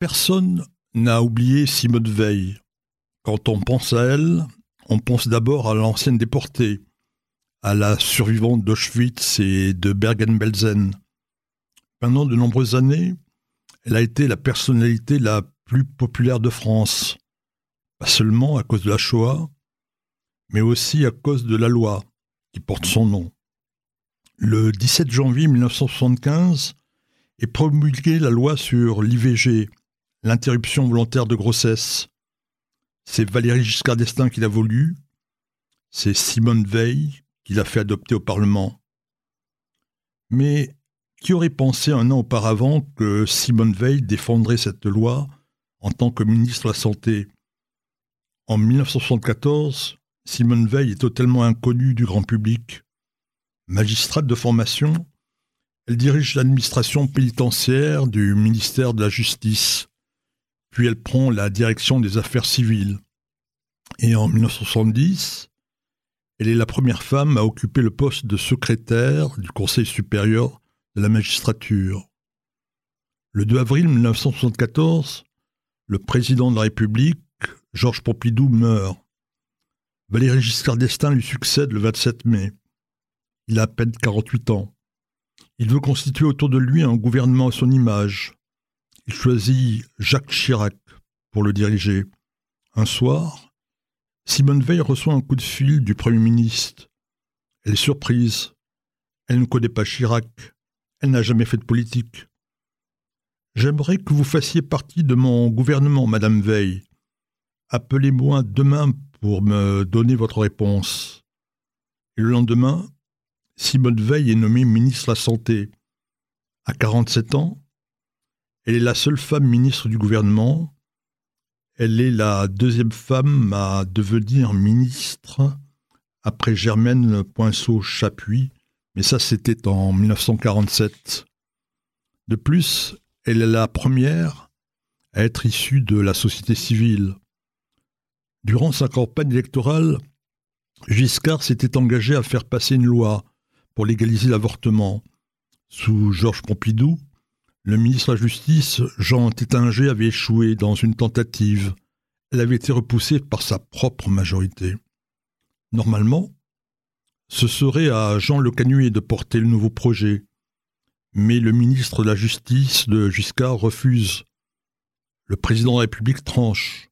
Personne n'a oublié Simone Veil. Quand on pense à elle, on pense d'abord à l'ancienne déportée, à la survivante d'Auschwitz et de Bergen-Belsen. Pendant de nombreuses années, elle a été la personnalité la plus populaire de France, pas seulement à cause de la Shoah, mais aussi à cause de la loi qui porte son nom. Le 17 janvier 1975 est promulguée la loi sur l'IVG, l'interruption volontaire de grossesse. C'est Valéry Giscard d'Estaing qui l'a voulu, c'est Simone Veil qui l'a fait adopter au Parlement. Mais qui aurait pensé un an auparavant que Simone Veil défendrait cette loi en tant que ministre de la Santé? En 1974, Simone Veil est totalement inconnue du grand public. Magistrate de formation, elle dirige l'administration pénitentiaire du ministère de la Justice, puis elle prend la direction des affaires civiles. Et en 1970, elle est la première femme à occuper le poste de secrétaire du Conseil supérieur de la magistrature. Le 2 avril 1974, le président de la République, Georges Pompidou, meurt. Valéry Giscard d'Estaing lui succède le 27 mai. Il a à peine 48 ans. Il veut constituer autour de lui un gouvernement à son image. Il choisit Jacques Chirac pour le diriger. Un soir, Simone Veil reçoit un coup de fil du Premier ministre. Elle est surprise. Elle ne connaît pas Chirac. Elle n'a jamais fait de politique. J'aimerais que vous fassiez partie de mon gouvernement, Madame Veil. Appelez-moi demain pour me donner votre réponse. Le lendemain, Simone Veil est nommée ministre de la Santé. À 47 ans, elle est la seule femme ministre du gouvernement. Elle est la deuxième femme à devenir ministre après Germaine Poinceau-Chapuis, mais ça c'était en 1947. De plus, elle est la première à être issue de la société civile. Durant sa campagne électorale, Giscard s'était engagé à faire passer une loi pour légaliser l'avortement. Sous Georges Pompidou, le ministre de la Justice, Jean Tétinger, avait échoué dans une tentative. Elle avait été repoussée par sa propre majorité. Normalement, ce serait à Jean Le Canuet de porter le nouveau projet. Mais le ministre de la Justice de Giscard refuse. Le président de la République tranche.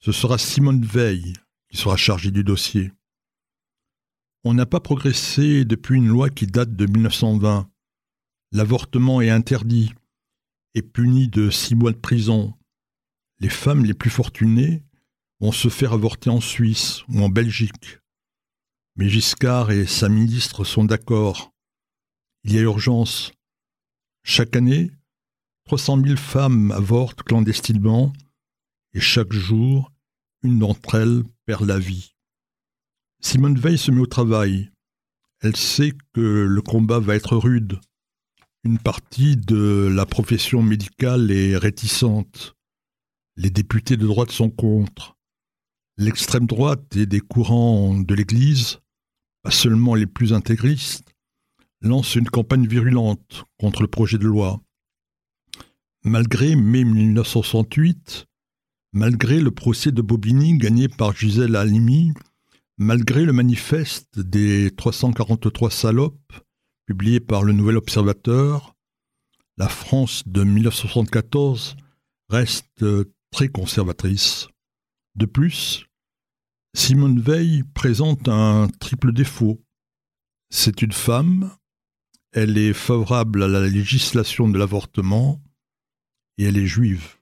Ce sera Simone Veil qui sera chargée du dossier. On n'a pas progressé depuis une loi qui date de 1920. L'avortement est interdit et puni de six mois de prison. Les femmes les plus fortunées vont se faire avorter en Suisse ou en Belgique. Mais Giscard et sa ministre sont d'accord. Il y a urgence. Chaque année, 300 000 femmes avortent clandestinement et chaque jour, une d'entre elles perd la vie. Simone Veil se met au travail. Elle sait que le combat va être rude. Une partie de la profession médicale est réticente. Les députés de droite sont contre. L'extrême droite et des courants de l'Église, pas seulement les plus intégristes, lancent une campagne virulente contre le projet de loi. Malgré mai 1968, malgré le procès de Bobigny gagné par Gisèle Halimi, malgré le manifeste des 343 salopes publié par le Nouvel Observateur, la France de 1974 reste très conservatrice. De plus, Simone Veil présente un triple défaut. C'est une femme, elle est favorable à la législation de l'avortement et elle est juive.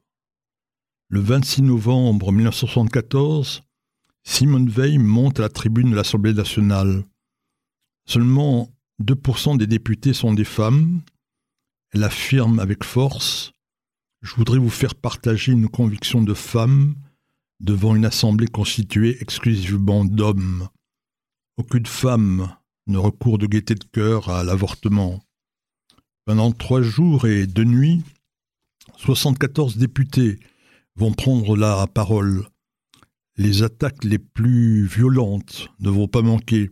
Le 26 novembre 1974, Simone Veil monte à la tribune de l'Assemblée nationale. Seulement 2% des députés sont des femmes. Elle affirme avec force Je voudrais vous faire partager une conviction de femme devant une assemblée constituée exclusivement d'hommes. Aucune femme ne recourt de gaieté de cœur à l'avortement. Pendant trois jours et deux nuits, 74 députés vont prendre la parole. Les attaques les plus violentes ne vont pas manquer.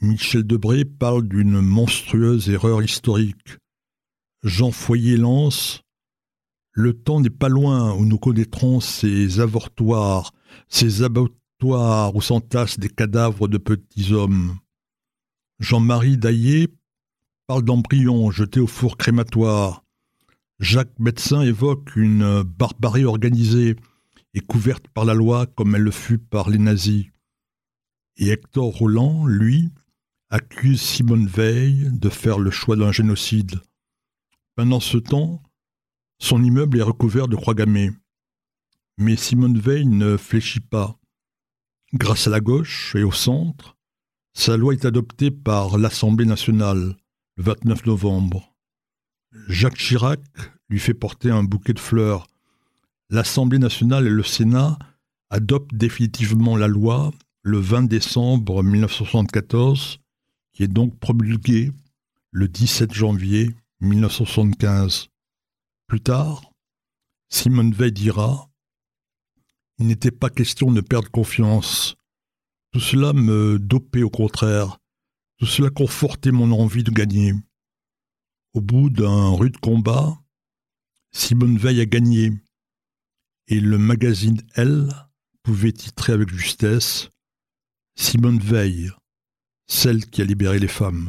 Michel Debré parle d'une monstrueuse erreur historique. Jean Foyer lance Le temps n'est pas loin où nous connaîtrons ces avortoirs, ces abattoirs où s'entassent des cadavres de petits hommes. Jean-Marie Daillé parle d'embryons jetés au four crématoire. Jacques Médecin évoque une barbarie organisée et couverte par la loi comme elle le fut par les nazis. Et Hector Roland, lui, accuse Simone Veil de faire le choix d'un génocide. Pendant ce temps, son immeuble est recouvert de croix gammées. Mais Simone Veil ne fléchit pas. Grâce à la gauche et au centre, sa loi est adoptée par l'Assemblée nationale le 29 novembre. Jacques Chirac lui fait porter un bouquet de fleurs. L'Assemblée nationale et le Sénat adoptent définitivement la loi le 20 décembre 1974, qui est donc promulguée le 17 janvier 1975. Plus tard, Simone Veil dira Il n'était pas question de perdre confiance. Tout cela me dopait au contraire. Tout cela confortait mon envie de gagner. Au bout d'un rude combat, Simone Veil a gagné, et le magazine Elle pouvait titrer avec justesse Simone Veil, celle qui a libéré les femmes.